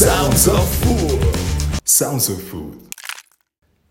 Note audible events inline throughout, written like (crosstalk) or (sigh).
Sounds of Food. Sounds of Food.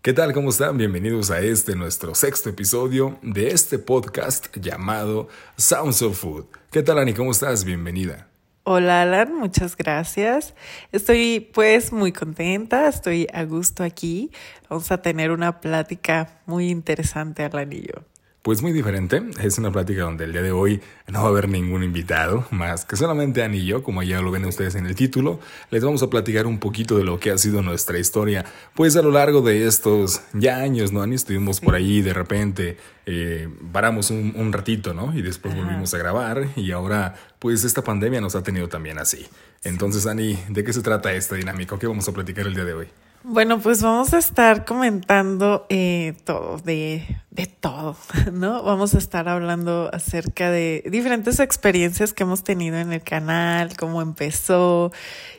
¿Qué tal? ¿Cómo están? Bienvenidos a este nuestro sexto episodio de este podcast llamado Sounds of Food. ¿Qué tal, Ani? ¿Cómo estás? Bienvenida. Hola Alan, muchas gracias. Estoy pues muy contenta, estoy a gusto aquí. Vamos a tener una plática muy interesante Alan y yo. Pues muy diferente, es una plática donde el día de hoy no va a haber ningún invitado, más que solamente Ani y yo, como ya lo ven ustedes en el título, les vamos a platicar un poquito de lo que ha sido nuestra historia, pues a lo largo de estos ya años, ¿no, Ani? Estuvimos por ahí de repente, eh, paramos un, ratito, ¿no? Y después volvimos a grabar y ahora, pues esta pandemia nos ha tenido también así. Entonces, Ani, ¿de qué se trata esta dinámica? ¿Qué vamos a platicar el día de hoy? Bueno, pues vamos a estar comentando eh, todo, de, de todo, (laughs) ¿no? Vamos a estar hablando acerca de diferentes experiencias que hemos tenido en el canal, cómo empezó,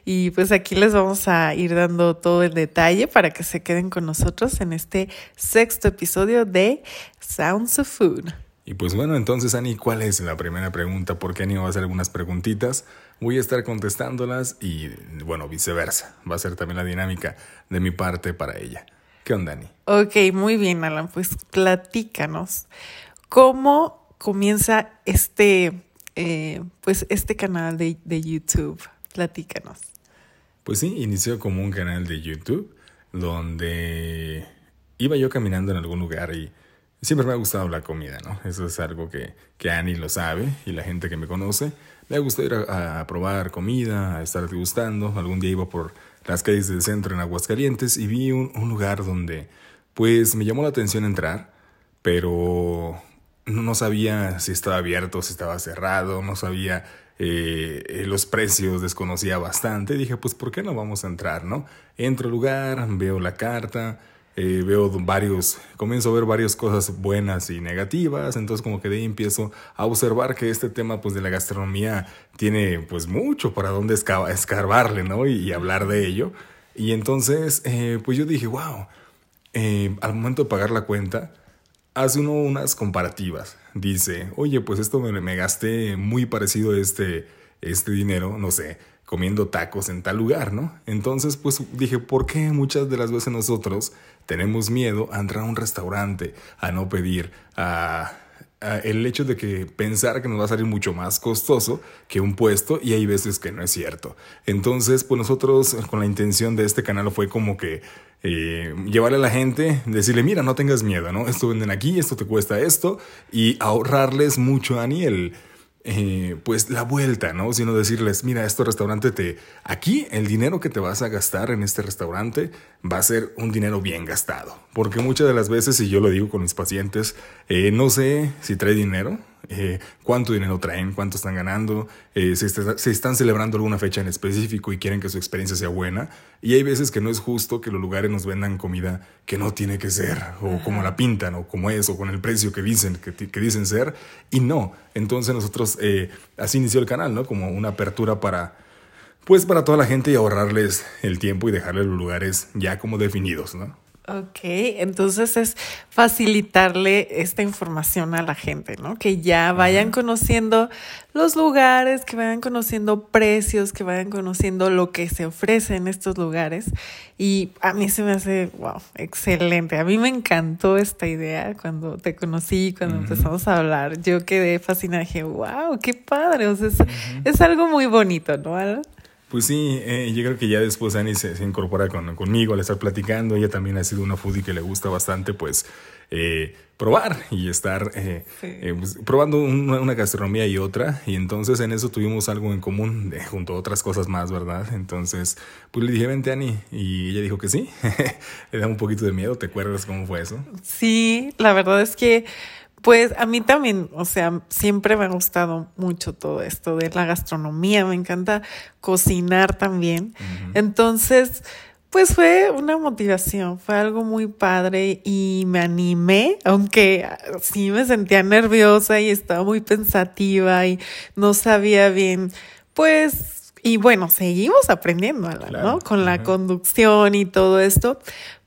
y pues aquí les vamos a ir dando todo el detalle para que se queden con nosotros en este sexto episodio de Sounds of Food. Y pues bueno, entonces Ani, ¿cuál es la primera pregunta? Porque Ani va a hacer algunas preguntitas, voy a estar contestándolas y bueno, viceversa. Va a ser también la dinámica de mi parte para ella. ¿Qué onda, Ani? Ok, muy bien, Alan, pues platícanos. ¿Cómo comienza este, eh, pues este canal de, de YouTube? Platícanos. Pues sí, inició como un canal de YouTube donde iba yo caminando en algún lugar y Siempre me ha gustado la comida, ¿no? Eso es algo que, que Annie lo sabe y la gente que me conoce. Me ha gustado ir a, probar comida, a estar degustando. Algún día iba por las calles del centro en Aguascalientes y vi un, lugar donde, pues, me llamó la atención entrar, pero no sabía si estaba abierto, si estaba cerrado, no sabía eh, los precios, desconocía bastante. Dije, pues, ¿por qué no vamos a entrar, no? Entro al lugar, veo la carta eh, veo varios, comienzo a ver varias cosas buenas y negativas, entonces como que de ahí empiezo a observar que este tema pues de la gastronomía tiene pues mucho para dónde escarbarle, ¿no? Y, hablar de ello. Y entonces eh, pues yo dije, wow, eh, al momento de pagar la cuenta, hace uno unas comparativas. Dice, oye, pues esto me, me gasté muy parecido a este, este dinero, no sé, comiendo tacos en tal lugar, ¿no? Entonces, pues dije, ¿por qué muchas de las veces nosotros tenemos miedo a entrar a un restaurante, a no pedir, a, el hecho de que pensar que nos va a salir mucho más costoso que un puesto y hay veces que no es cierto. Entonces, pues nosotros con la intención de este canal fue como que eh, llevarle a la gente, decirle, mira, no tengas miedo, ¿no? Esto venden aquí, esto te cuesta esto y ahorrarles mucho, Ani, el eh, pues la vuelta, ¿no? Sino decirles, mira, este restaurante te, aquí el dinero que te vas a gastar en este restaurante va a ser un dinero bien gastado. Porque muchas de las veces, y yo lo digo con mis pacientes, eh, no sé si trae dinero, eh, cuánto dinero traen, cuánto están ganando, eh, si, están celebrando alguna fecha en específico y quieren que su experiencia sea buena. Y hay veces que no es justo que los lugares nos vendan comida que no tiene que ser, o como la pintan, o como es, o con el precio que dicen, que, que dicen ser, y no. Entonces nosotros, eh, así inició el canal, ¿no? Como una apertura para, pues para toda la gente y ahorrarles el tiempo y dejarles los lugares ya como definidos, ¿no? Ok, entonces es facilitarle esta información a la gente, ¿no? Que ya vayan conociendo los lugares, que vayan conociendo precios, que vayan conociendo lo que se ofrece en estos lugares. Y a mí se me hace, wow, excelente. A mí me encantó esta idea cuando te conocí, cuando empezamos a hablar. Yo quedé fascinada, dije, wow, qué padre. O sea, es, es algo muy bonito, ¿no? Pues sí, eh, yo creo que ya después Annie se, incorpora con, conmigo al estar platicando. Ella también ha sido una foodie que le gusta bastante, pues, eh, probar y estar eh, pues, probando una, gastronomía y otra. Y entonces en eso tuvimos algo en común, junto a otras cosas más, ¿verdad? Entonces, pues le dije, vente, Ani. Y ella dijo que sí. (laughs) le da un poquito de miedo. ¿Te acuerdas cómo fue eso? Sí, la verdad es que pues a mí también, o sea, siempre me ha gustado mucho todo esto de la gastronomía, me encanta cocinar también. Entonces, pues fue una motivación, fue algo muy padre y me animé, aunque sí me sentía nerviosa y estaba muy pensativa y no sabía bien, pues, y bueno, seguimos aprendiendo, ¿no? Con la conducción y todo esto,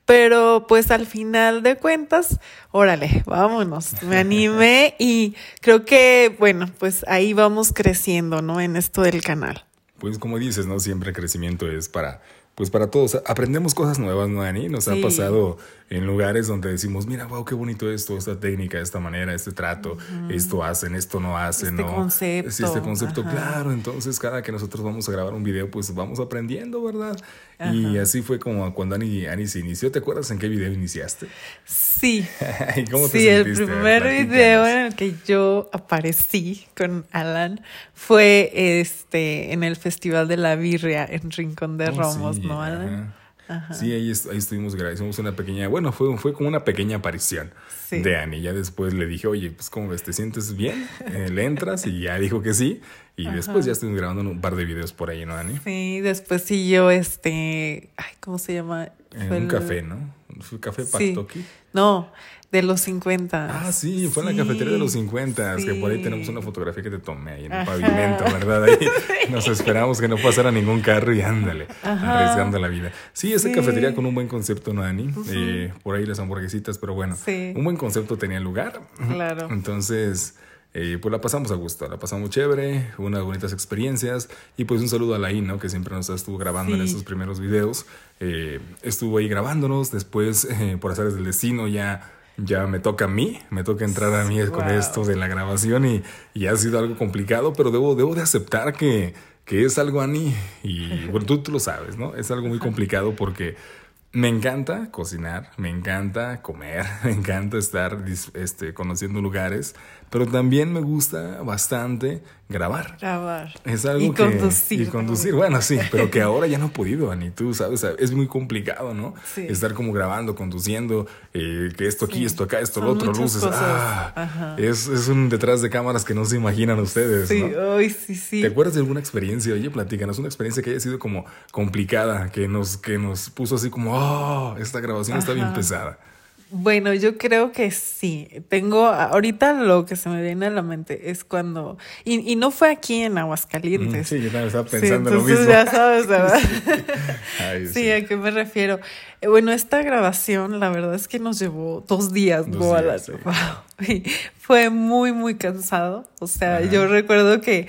pero pues al final de cuentas, órale, vámonos, me animé y creo que, bueno, pues ahí vamos creciendo, ¿no? En esto del canal. pues como dices, ¿no? Siempre crecimiento es para pues para todos. Aprendemos cosas nuevas, ¿no, Ani? Nos ha pasado en lugares donde decimos, mira, wow, qué bonito esto, esta técnica, esta manera, este trato, esto hacen, esto no hacen, este ¿no? Concepto. Sí, este concepto, claro. Entonces, cada que nosotros vamos a grabar un video, pues vamos aprendiendo, ¿verdad? Y así fue como cuando Ani, Ani se inició. ¿Te acuerdas en qué video iniciaste? Sí. (laughs) ¿Y cómo te sí, el primer video en el que yo aparecí con Alan fue este en el Festival de la Birria en Rincón de oh, Romos, ¿no, Alan? Sí, ahí, ahí estuvimos, hicimos una pequeña, bueno, fue, fue como una pequeña aparición de Annie. Ya después le dije, oye, pues ¿cómo ves? ¿Te sientes bien? (laughs) Eh, le entras y ya dijo que sí. Y después ya estuvimos grabando un par de videos por ahí, ¿no, Annie? Sí, después sí yo, este, ay, ¿cómo se llama? En un café, ¿no? ¿Fue café Paktoki? No, de los 50. Ah, sí, fue en la cafetería de los 50, que por ahí tenemos una fotografía que te tomé ahí en el pavimento, ¿verdad? Ahí (laughs) nos esperamos que no pasara ningún carro y ándale, arriesgando la vida. Sí, esa cafetería con un buen concepto, ¿no, Dani? Eh, por ahí las hamburguesitas, pero bueno, un buen concepto tenía lugar. Claro. Entonces... Eh, pues la pasamos a gusto, la pasamos chévere, unas bonitas experiencias y pues un saludo a la ¿no? que siempre nos estuvo grabando en esos primeros videos. Eh, estuvo ahí grabándonos, después por hacer el destino ya ya me toca a mí, me toca entrar a mí con esto de la grabación y, y, ha sido algo complicado, pero debo, debo de aceptar que, que es algo a mí y (laughs) bueno, tú, tú lo sabes, ¿no? Es algo muy complicado porque me encanta cocinar, me encanta comer, (laughs) me encanta estar este, conociendo lugares, pero también me gusta bastante grabar. Grabar. Es algo y que, conducir. Y conducir, bueno, sí, pero que (laughs) ahora ya no he podido, Ani, tú sabes, es muy complicado, ¿no? Sí. Estar como grabando, conduciendo, eh, que esto aquí, esto acá, esto lo otro, luces. Ah, es, es, un detrás de cámaras que no se imaginan ustedes. Sí, ¿no? hoy sí, sí. ¿Te acuerdas de alguna experiencia? Oye, platícanos, una experiencia que haya sido como complicada, que nos, que nos puso así como, oh, esta grabación está bien pesada. Bueno, yo creo que sí. Tengo, ahorita lo que se me viene a la mente es cuando, y, y no fue aquí en Aguascalientes. sí, yo también estaba pensando lo mismo. Ya sabes, ¿verdad? (laughs) (laughs) sí, ¿a qué me refiero? Eh, bueno, esta grabación, la verdad es que nos llevó dos días, dos días, (laughs) fue muy, muy cansado. O sea, yo recuerdo que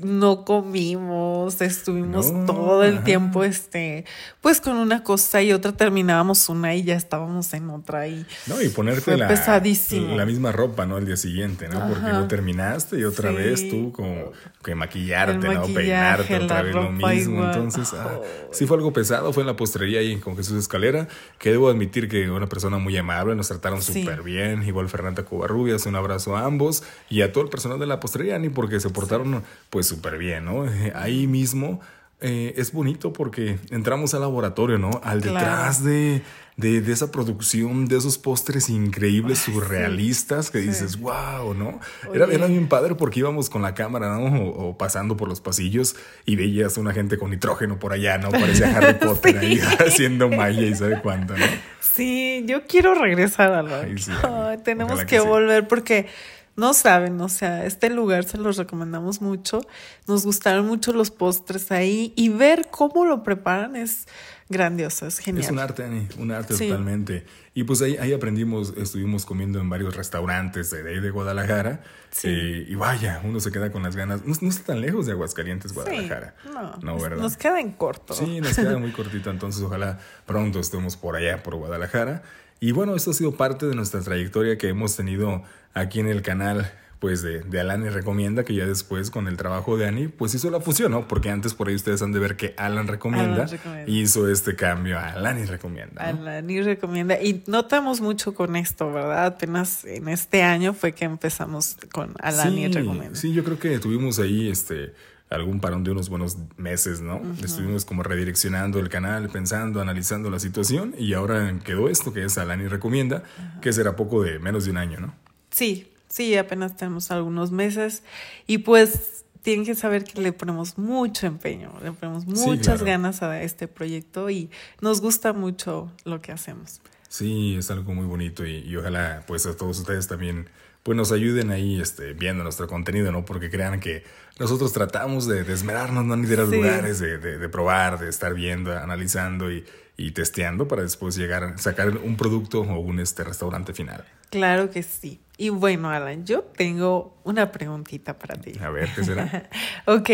no comimos, estuvimos todo el tiempo, este, pues con una cosa y otra terminábamos una y ya estábamos en otra y no y ponerte la, la misma ropa, ¿no? El día siguiente, ¿no? Porque no terminaste y otra vez tú como que maquillarte, ¿no? Peinarte otra vez lo mismo, entonces ah, sí fue algo pesado, fue en la postrería ahí con Jesús Escalera, que debo admitir que una persona muy amable, nos trataron súper bien, igual Fernanda Covarrubias, un abrazo a ambos y a todo el personal de la postrería, ni porque se portaron pues súper bien, ¿no? (laughs) Ahí mismo eh, es bonito porque entramos al laboratorio, ¿no? Al detrás de, de, esa producción, de esos postres increíbles, surrealistas, que dices, wow, ¿no? Era, era, bien padre porque íbamos con la cámara, ¿no? O, pasando por los pasillos y veías a una gente con nitrógeno por allá, ¿no? Parecía (laughs) Harry Potter ahí (laughs) haciendo magia y sabe cuánto, ¿no? Sí, yo quiero regresar a la... tenemos que volver porque no saben, o sea, este lugar se los recomendamos mucho. Nos gustaron mucho los postres ahí y ver cómo lo preparan es grandioso, es genial. Es un arte, Ani, un arte totalmente. Y pues ahí, ahí aprendimos, estuvimos comiendo en varios restaurantes de, de Guadalajara. Eh, y vaya, uno se queda con las ganas. No, está tan lejos de Aguascalientes, Guadalajara. no, no ¿verdad? Nos queda en corto. Sí, nos queda (laughs) muy cortito. Entonces, ojalá pronto estemos por allá, por Guadalajara. Y bueno, esto ha sido parte de nuestra trayectoria que hemos tenido aquí en el canal pues de, de Alan y Recomienda, que ya después con el trabajo de Ani, pues hizo la fusión, ¿no? Porque antes por ahí ustedes han de ver que Alan Recomienda, hizo este cambio a Alan y Recomienda. Alan y Recomienda. Y notamos mucho con esto, ¿verdad? Apenas en este año fue que empezamos con Alan y Recomienda. Sí, yo creo que tuvimos ahí este algún parón de unos buenos meses, ¿no? Estuvimos como redireccionando el canal, pensando, analizando la situación y ahora quedó esto que es Alani Recomienda, que será poco de menos de un año, ¿no? Sí, sí, apenas tenemos algunos meses y pues tienen que saber que le ponemos mucho empeño, le ponemos muchas ganas a este proyecto y nos gusta mucho lo que hacemos. Sí, es algo muy bonito y, y ojalá pues a todos ustedes también pues nos ayuden ahí este, viendo nuestro contenido, ¿no? Porque crean que nosotros tratamos de desmerarnos, no ni de a lugares, de, de, probar, de estar viendo, analizando y, y, testeando para después llegar, a sacar un producto o un este restaurante final. Claro que sí. Y bueno, Alan, yo tengo una preguntita para ti. A ver, ¿qué será? (laughs) ok.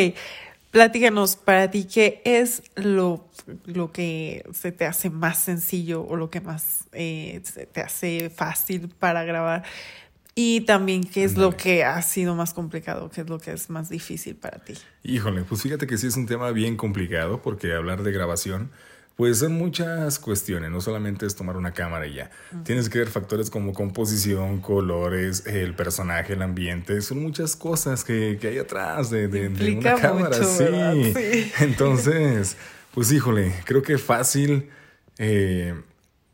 platícanos para ti qué es lo, lo que se te hace más sencillo o lo que más eh, se te hace fácil para grabar. Y también qué es lo que ha sido más complicado, qué es lo que es más difícil para ti. Híjole, pues fíjate que sí es un tema bien complicado porque hablar de grabación pues son muchas cuestiones, no solamente es tomar una cámara y ya. Tienes que ver factores como composición, colores, el personaje, el ambiente, son muchas cosas que, que hay atrás de, de, una cámara. sí. (laughs) Entonces, pues híjole, creo que fácil eh,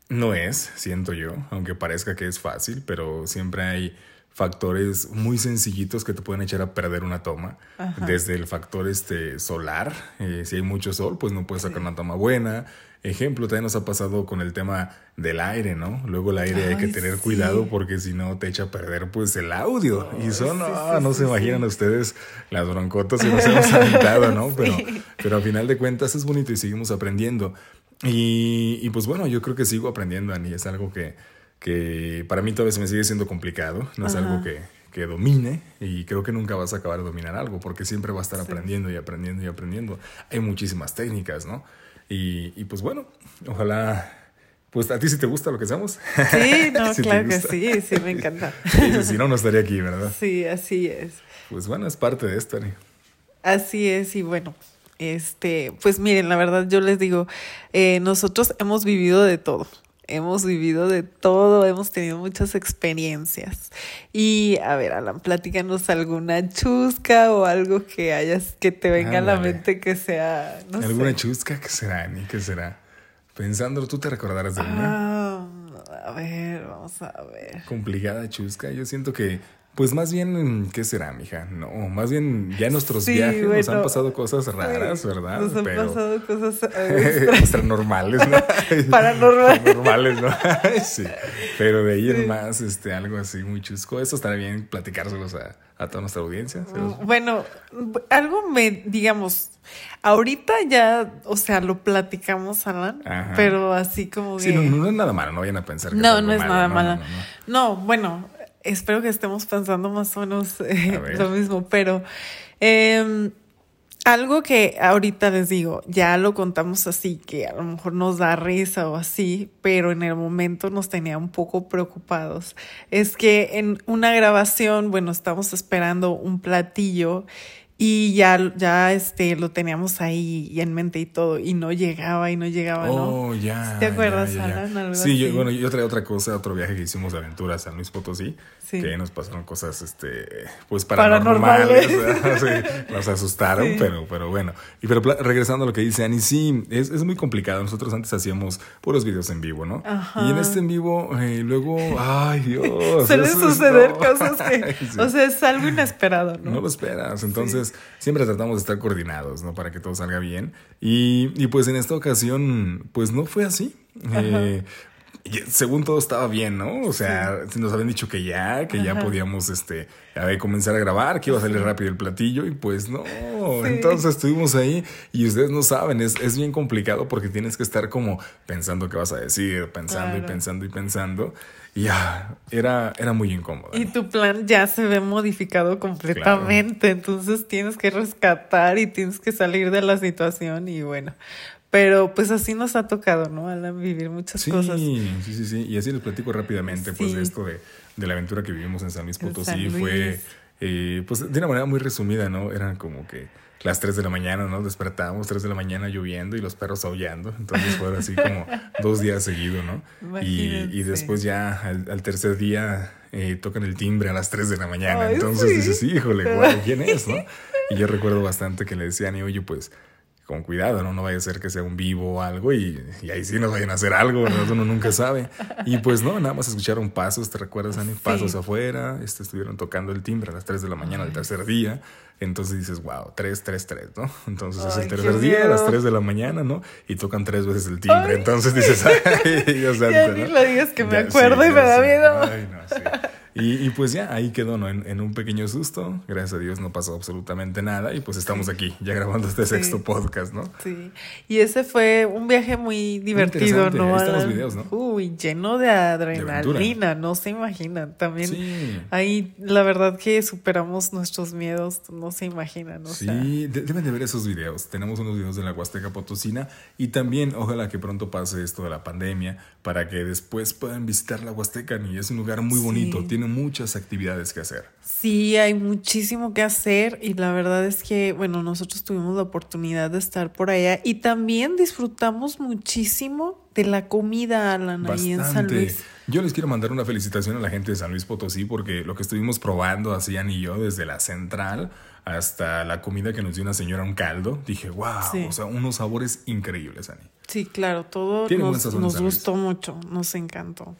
no es, siento yo, aunque parezca que es fácil, pero siempre hay factores muy sencillitos que te pueden echar a perder una toma. Desde el factor este solar, eh, si hay mucho sol, pues no puedes sacar una toma buena. Ejemplo, también nos ha pasado con el tema del aire, ¿no? Luego el aire hay que tener cuidado porque si no te echa a perder pues el audio. y son, ah, no se imaginan ustedes las broncotas que nos hemos (laughs) aventado, ¿no? Pero, pero a final de cuentas es bonito y seguimos aprendiendo. Y, y pues bueno, yo creo que sigo aprendiendo, Ani. Es algo que, que para mí todavía se me sigue siendo complicado, no es algo que, que, domine y creo que nunca vas a acabar de dominar algo porque siempre vas a estar aprendiendo y aprendiendo y aprendiendo. Hay muchísimas técnicas, ¿no? Y, y, pues bueno, ojalá, pues a ti si te gusta lo que hacemos. Sí, (laughs) no, claro que sí, sí, me encanta. (laughs) si no, no estaría aquí, ¿verdad? Sí, así es. Pues bueno, es parte de esto, Ani. Así es, y bueno, este, pues miren, la verdad yo les digo, eh, nosotros hemos vivido de todo hemos vivido de todo, hemos tenido muchas experiencias. Y a ver, Alan, platícanos alguna chusca o algo que hayas, que te venga a la mente que sea, no ¿Alguna chusca? ¿Qué será, Ni? ¿Qué será? Pensándolo, ¿tú te recordarás de una? Ah, a ver, vamos a ver. Complicada chusca. Yo siento que pues más bien, ¿qué será, mija? No, más bien ya nuestros viajes nos han pasado cosas raras, ¿verdad? Nos han pasado cosas (laughs) extranormales, ¿no? (laughs) Paranormales. (laughs) Paranormales, ¿no? sí. Pero de ahí en más, este, algo así muy chusco. Eso estaría bien platicárselos a, a toda nuestra audiencia. Mm, bueno, algo me, digamos, ahorita ya, o sea, lo platicamos, Alan, pero así como Sí, no, no, es nada malo, no vayan a pensar que No, no es nada malo. No, bueno, espero que estemos pensando más o menos eh, lo mismo, pero eh, algo que ahorita les digo, ya lo contamos así, que a lo mejor nos da risa o así, pero en el momento nos tenía un poco preocupados. Es que en una grabación, bueno, estamos esperando un platillo y ya, ya este, lo teníamos ahí y en mente y todo, y no llegaba y no llegaba, ¿no? Oh, ya. ¿Te acuerdas, Alan? sí, yo, bueno, yo traía otra cosa, otro viaje que hicimos de aventuras a San Luis Potosí, sí. que nos pasaron cosas, este, pues paranormales, paranormales. (laughs) nos asustaron, pero, pero bueno. Y pero regresando a lo que dice Ani, sí, es, es muy complicado. Nosotros antes hacíamos puros videos en vivo, ¿no? Y en este en vivo, eh, luego, ay Dios. (laughs) Suelen suceder cosas que, (laughs) o sea, es algo inesperado, ¿no? No lo esperas, entonces siempre tratamos de estar coordinados, ¿no? Para que todo salga bien. Y, y pues en esta ocasión, pues no fue así. Eh, según todo estaba bien, ¿no? O sea, nos habían dicho que ya, que ya podíamos este, a comenzar a grabar, que iba a salir rápido el platillo y pues no. Entonces estuvimos ahí y ustedes no saben, es, es, bien complicado porque tienes que estar como pensando qué vas a decir, pensando y pensando y pensando. Ya, era, era muy incómodo. Y tu plan ya se ve modificado completamente, entonces tienes que rescatar y tienes que salir de la situación y bueno, pero pues así nos ha tocado, ¿no? Alan, vivir muchas cosas. Sí, sí, sí. Y así les platico rápidamente, pues, de esto de, de, la aventura que vivimos en San Luis Potosí. Fue, eh, pues, de una manera muy resumida, ¿no? Eran como que las 3 de la mañana, ¿no? Despertábamos 3 de la mañana lloviendo y los perros aullando. Entonces fue así como dos días seguidos, ¿no? Y, y, después ya al, tercer día eh, tocan el timbre a las 3 de la mañana. Entonces dices, híjole, ¿quién es, no? Y yo recuerdo bastante que le decían, y oye, pues con cuidado, ¿no? No vaya a ser que sea un vivo o algo y, y ahí sí nos vayan a hacer algo, ¿verdad? Uno nunca sabe. Y pues no, nada más escucharon pasos, ¿te recuerdas, Ani? Pasos afuera, este, estuvieron tocando el timbre a las 3 de la mañana del tercer día. Entonces dices, wow, 3, 3, 3, ¿no? Entonces es el tercer día a las 3 de la mañana, ¿no? Y tocan tres veces el timbre. Entonces dices, ay, Dios (laughs) santo, Ya ni lo digas que me acuerdo y me da miedo. Ay, no, sí. Y, pues ya, ahí quedó, ¿no? En, un pequeño susto. Gracias a Dios no pasó absolutamente nada. Y pues estamos aquí, ya grabando este sexto podcast, ¿no? Sí. Y ese fue un viaje muy divertido, ¿no? Ahí están los videos, ¿no? Uy, lleno de adrenalina, no se imaginan. También ahí, la verdad que superamos nuestros miedos, no se imaginan, ¿no? Sí, deben de ver esos videos. Tenemos unos videos de la Huasteca Potosina y también, ojalá que pronto pase esto de la pandemia para que después puedan visitar la Huasteca. Y es un lugar muy bonito, tiene muchas actividades que hacer. Sí, hay muchísimo que hacer y la verdad es que, bueno, nosotros tuvimos la oportunidad de estar por allá y también disfrutamos muchísimo de la comida, Alan, ahí en San Luis. Yo les quiero mandar una felicitación a la gente de San Luis Potosí porque lo que estuvimos probando, así y yo, desde la central hasta la comida que nos dio una señora, un caldo, dije, wow, o sea, unos sabores increíbles, Ani. Sí, claro, todo nos, gustó mucho, nos encantó.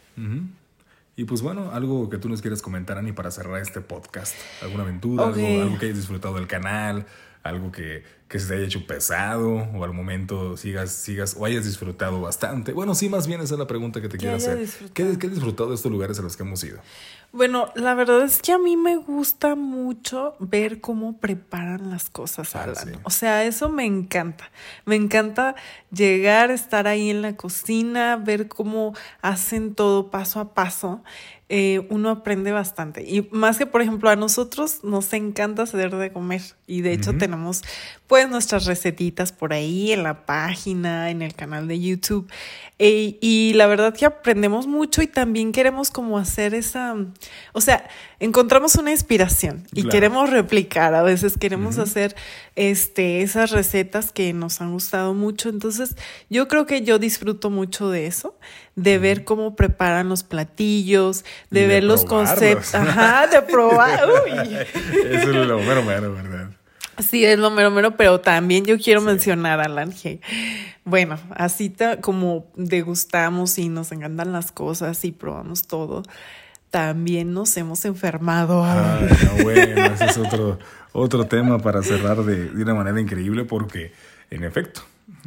Y pues bueno, algo que tú nos quieras comentar, Ani, para cerrar este podcast. ¿Alguna aventura? Algo, que hayas disfrutado del canal? ¿Algo que, que, se te haya hecho pesado? ¿O al momento sigas, sigas o hayas disfrutado bastante? Bueno, sí, más bien esa es la pregunta que te quiero hacer. ¿Qué, ¿Qué has disfrutado de estos lugares a los que hemos ido? Bueno, la verdad es que a mí me gusta mucho ver cómo preparan las cosas, ah, O sea, eso me encanta. Me encanta llegar, estar ahí en la cocina, ver cómo hacen todo paso a paso. Eh, uno aprende bastante. Y más que, por ejemplo, a nosotros nos encanta hacer de comer. Y de hecho tenemos pues nuestras recetitas por ahí en la página, en el canal de YouTube. Eh, y la verdad que aprendemos mucho y también queremos como hacer esa, o sea, encontramos una inspiración y queremos replicar, a veces queremos hacer este, esas recetas que nos han gustado mucho. Entonces, yo creo que yo disfruto mucho de eso, de ver cómo preparan los platillos, de, ver los conceptos, ajá, de probar. (laughs) Eso es lo mero mero, ¿verdad? Sí, es lo mero mero, pero también yo quiero mencionar a Lange. Bueno, así como degustamos y nos encantan las cosas y probamos todo, también nos hemos enfermado. Ay, bueno, ese es otro, otro tema para cerrar de, de una manera increíble porque, en efecto,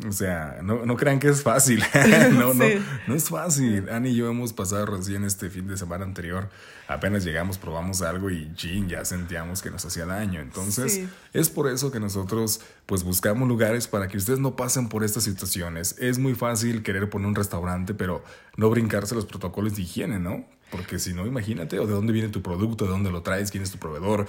o sea, no, no crean que es fácil. (laughs) (laughs) no, no, no es fácil. Ani y yo hemos pasado recién este fin de semana anterior. Apenas llegamos, probamos algo y chin, ya sentíamos que nos hacía daño. Entonces, es por eso que nosotros pues buscamos lugares para que ustedes no pasen por estas situaciones. Es muy fácil querer poner un restaurante, pero no brincarse los protocolos de higiene, ¿no? Porque si no, imagínate, o de dónde viene tu producto, de dónde lo traes, quién es tu proveedor,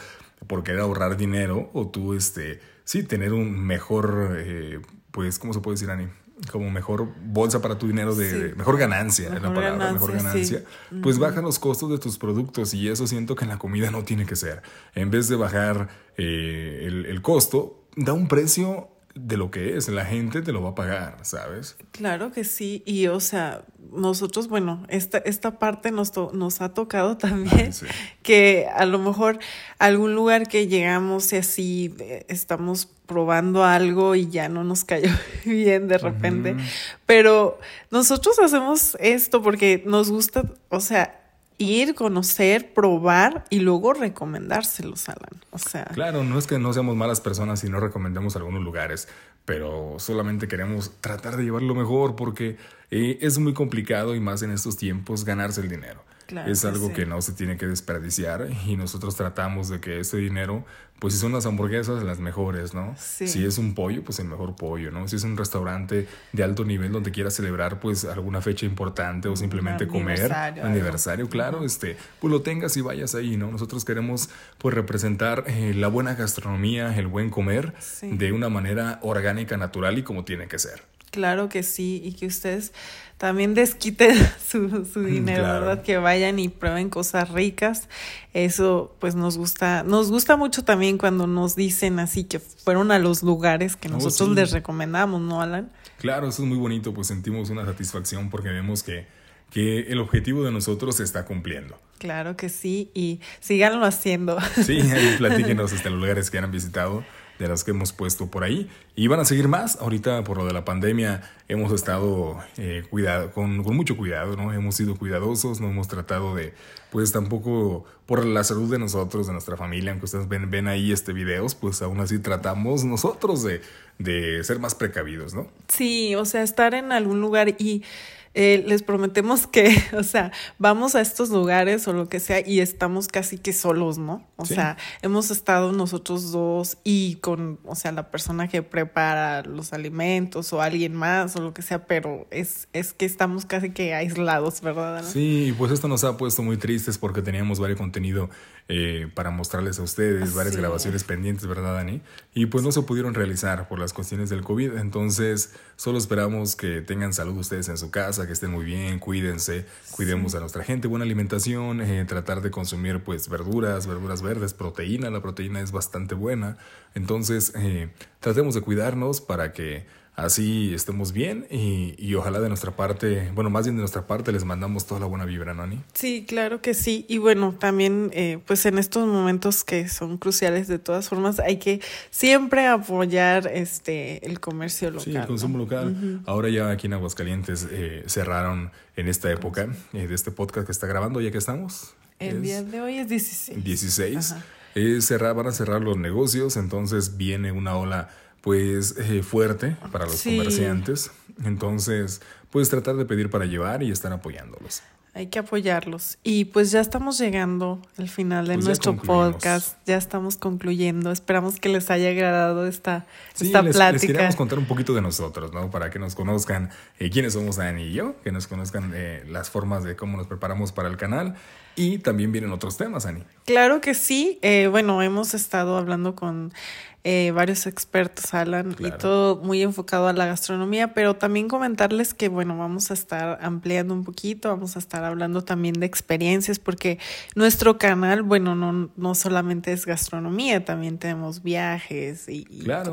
por querer ahorrar dinero, o tú, este, sí, tener un mejor eh, pues, ¿cómo se puede decir, Ani? Como mejor bolsa para tu dinero, de, mejor ganancia, la palabra, mejor ganancia, pues bajan los costos de tus productos y eso siento que en la comida no tiene que ser. En vez de bajar eh, el, el costo, da un precio de lo que es, la gente te lo va a pagar, ¿sabes? Claro que sí, y o sea, nosotros, bueno, esta, esta parte nos, nos ha tocado (laughs) también, que a lo mejor algún lugar que llegamos y así eh, estamos probando algo y ya no nos cayó (laughs) bien de repente, pero nosotros hacemos esto porque nos gusta, o sea, ir, conocer, probar y luego recomendárselos, Alan. O sea. Claro, no es que no seamos malas personas y no recomendemos algunos lugares, pero solamente queremos tratar de llevarlo mejor porque eh, es muy complicado y más en estos tiempos ganarse el dinero es algo que no se tiene que desperdiciar y nosotros tratamos de que ese dinero, pues si son las hamburguesas, las mejores, ¿no? Si es un pollo, pues el mejor pollo, ¿no? Si es un restaurante de alto nivel donde quieras celebrar pues alguna fecha importante o simplemente comer, aniversario, claro, este, pues lo tengas y vayas ahí, ¿no? Nosotros queremos pues representar eh, la buena gastronomía, el buen comer de una manera orgánica, natural y como tiene que ser. Claro que sí, y que ustedes también desquiten (laughs) su, su (laughs) dinero, ¿verdad? Que vayan y prueben cosas ricas. Eso pues nos gusta, nos gusta mucho también cuando nos dicen así que fueron a los lugares que oh, nosotros les recomendamos, ¿no, Alan? Claro, eso es muy bonito, pues sentimos una satisfacción porque vemos que, que el objetivo de nosotros se está cumpliendo. Claro que sí, y síganlo haciendo. Sí, (laughs) platíquenos hasta los lugares que han visitado de las que hemos puesto por ahí. Y van a seguir más. Ahorita, por lo de la pandemia, hemos estado eh, cuidado, con, con, mucho cuidado, ¿no? Hemos sido cuidadosos, no hemos tratado de, pues tampoco por la salud de nosotros, de nuestra familia, aunque ustedes ven, ven ahí este videos, pues aún así tratamos nosotros de, de ser más precavidos, ¿no? Sí, o sea, estar en algún lugar y eh, les prometemos que, (laughs) o sea, vamos a estos lugares o lo que sea y estamos casi que solos, ¿no? O sea, hemos estado nosotros dos y con, o sea, la persona que prepara los alimentos o alguien más o lo que sea, pero es, es que estamos casi que aislados, ¿verdad? Sí, pues esto nos ha puesto muy tristes porque teníamos varios contenido eh, para mostrarles a ustedes, varias grabaciones pendientes, ¿verdad, Dani? Y pues no se pudieron realizar por las cuestiones del COVID, entonces solo esperamos que tengan salud ustedes en su casa, que estén muy bien, cuídense, cuidemos a nuestra gente, buena alimentación, eh, tratar de consumir pues verduras, verduras verdes, proteína, la proteína es bastante buena, entonces eh, tratemos de cuidarnos para que así estemos bien y, y, ojalá de nuestra parte, bueno, más bien de nuestra parte les mandamos toda la buena vibra, ¿no, Ani? Sí, claro que sí. Y bueno, también eh, pues en estos momentos que son cruciales de todas formas, hay que siempre apoyar este el comercio local. Sí, el consumo local. Ahora ya aquí en Aguascalientes eh, cerraron en esta época eh, de este podcast que está grabando, ya que estamos. El día de hoy es 16. 16. cerrar, van a cerrar los negocios, entonces viene una ola pues eh, fuerte para los comerciantes. Entonces, puedes tratar de pedir para llevar y estar apoyándolos. Hay que apoyarlos. Y pues ya estamos llegando al final de pues nuestro podcast. Ya estamos concluyendo. Esperamos que les haya agradado esta, esta plática. Les queríamos contar un poquito de nosotros, ¿no? Para que nos conozcan eh, quiénes somos Dani y yo, que nos conozcan eh, las formas de cómo nos preparamos para el canal. Y también vienen otros temas, Ani. Claro que sí. bueno, hemos estado hablando con eh, varios expertos hablan y todo muy enfocado a la gastronomía, pero también comentarles que, bueno, vamos a estar ampliando un poquito, vamos a estar hablando también de experiencias, porque nuestro canal, bueno, no, no solamente es gastronomía, también tenemos viajes y,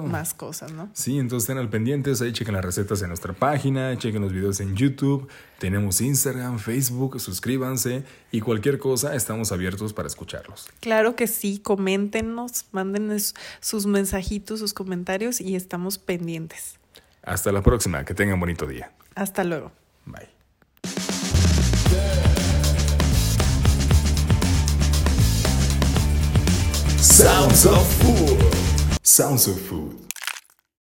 más cosas, ¿no? Sí, entonces estén al pendientes, ahí chequen las recetas en nuestra página, chequen los videos en YouTube, tenemos Instagram, Facebook, suscríbanse y cualquier cosa, estamos abiertos para escucharlos. Claro que sí, coméntenos, mándenos sus mensajitos, sus comentarios y estamos pendientes. Hasta la próxima, que tengan bonito día. Hasta luego. Bye. Sounds of Food. Sounds of Food.